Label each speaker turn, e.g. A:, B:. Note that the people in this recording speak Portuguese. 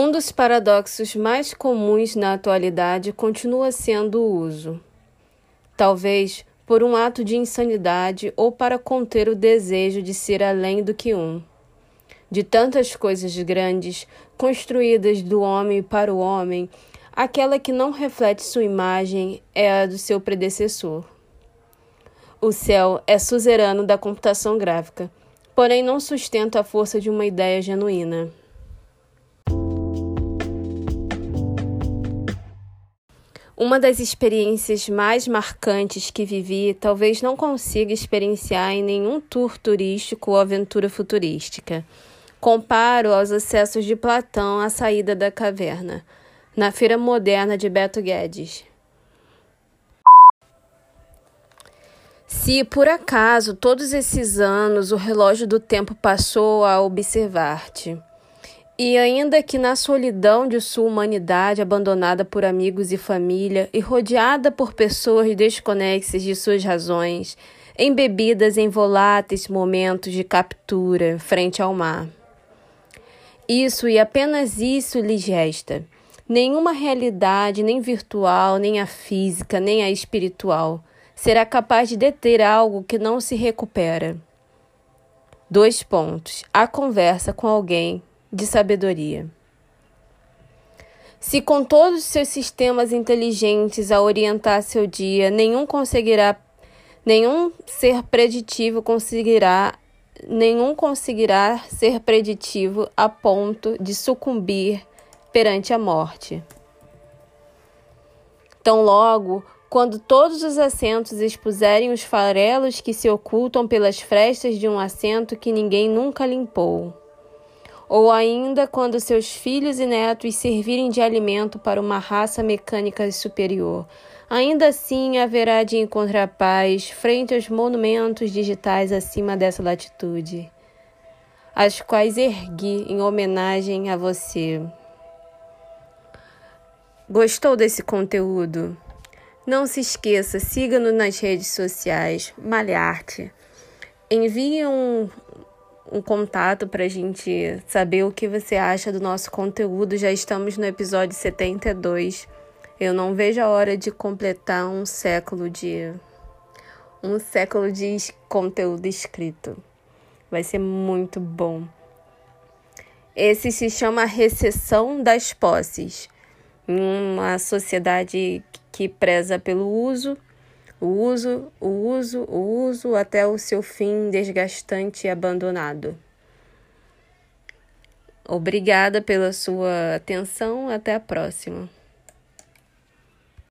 A: Um dos paradoxos mais comuns na atualidade continua sendo o uso. Talvez por um ato de insanidade ou para conter o desejo de ser além do que um. De tantas coisas grandes, construídas do homem para o homem, aquela que não reflete sua imagem é a do seu predecessor. O céu é suzerano da computação gráfica, porém não sustenta a força de uma ideia genuína. Uma das experiências mais marcantes que vivi talvez não consiga experienciar em nenhum tour turístico ou aventura futurística. Comparo aos acessos de Platão à saída da caverna, na Feira Moderna de Beto Guedes. Se por acaso todos esses anos o relógio do tempo passou a observar-te, e ainda que na solidão de sua humanidade, abandonada por amigos e família e rodeada por pessoas desconexas de suas razões, embebidas em voláteis momentos de captura frente ao mar. Isso e apenas isso lhes resta. Nenhuma realidade, nem virtual, nem a física, nem a espiritual, será capaz de deter algo que não se recupera. Dois pontos. A conversa com alguém de sabedoria. Se com todos os seus sistemas inteligentes a orientar seu dia, nenhum conseguirá, nenhum ser preditivo conseguirá, nenhum conseguirá ser preditivo a ponto de sucumbir perante a morte. Tão logo, quando todos os assentos expuserem os farelos que se ocultam pelas frestas de um assento que ninguém nunca limpou ou ainda quando seus filhos e netos servirem de alimento para uma raça mecânica superior. Ainda assim haverá de encontrar paz frente aos monumentos digitais acima dessa latitude, as quais ergui em homenagem a você. Gostou desse conteúdo? Não se esqueça, siga-nos nas redes sociais, Malharte. Envie um, um contato para a gente saber o que você acha do nosso conteúdo. Já estamos no episódio 72. Eu não vejo a hora de completar um século de um século de conteúdo escrito. Vai ser muito bom. Esse se chama recessão das posses. Uma sociedade que preza pelo uso o uso, o uso, o uso até o seu fim desgastante e abandonado. Obrigada pela sua atenção. Até a próxima.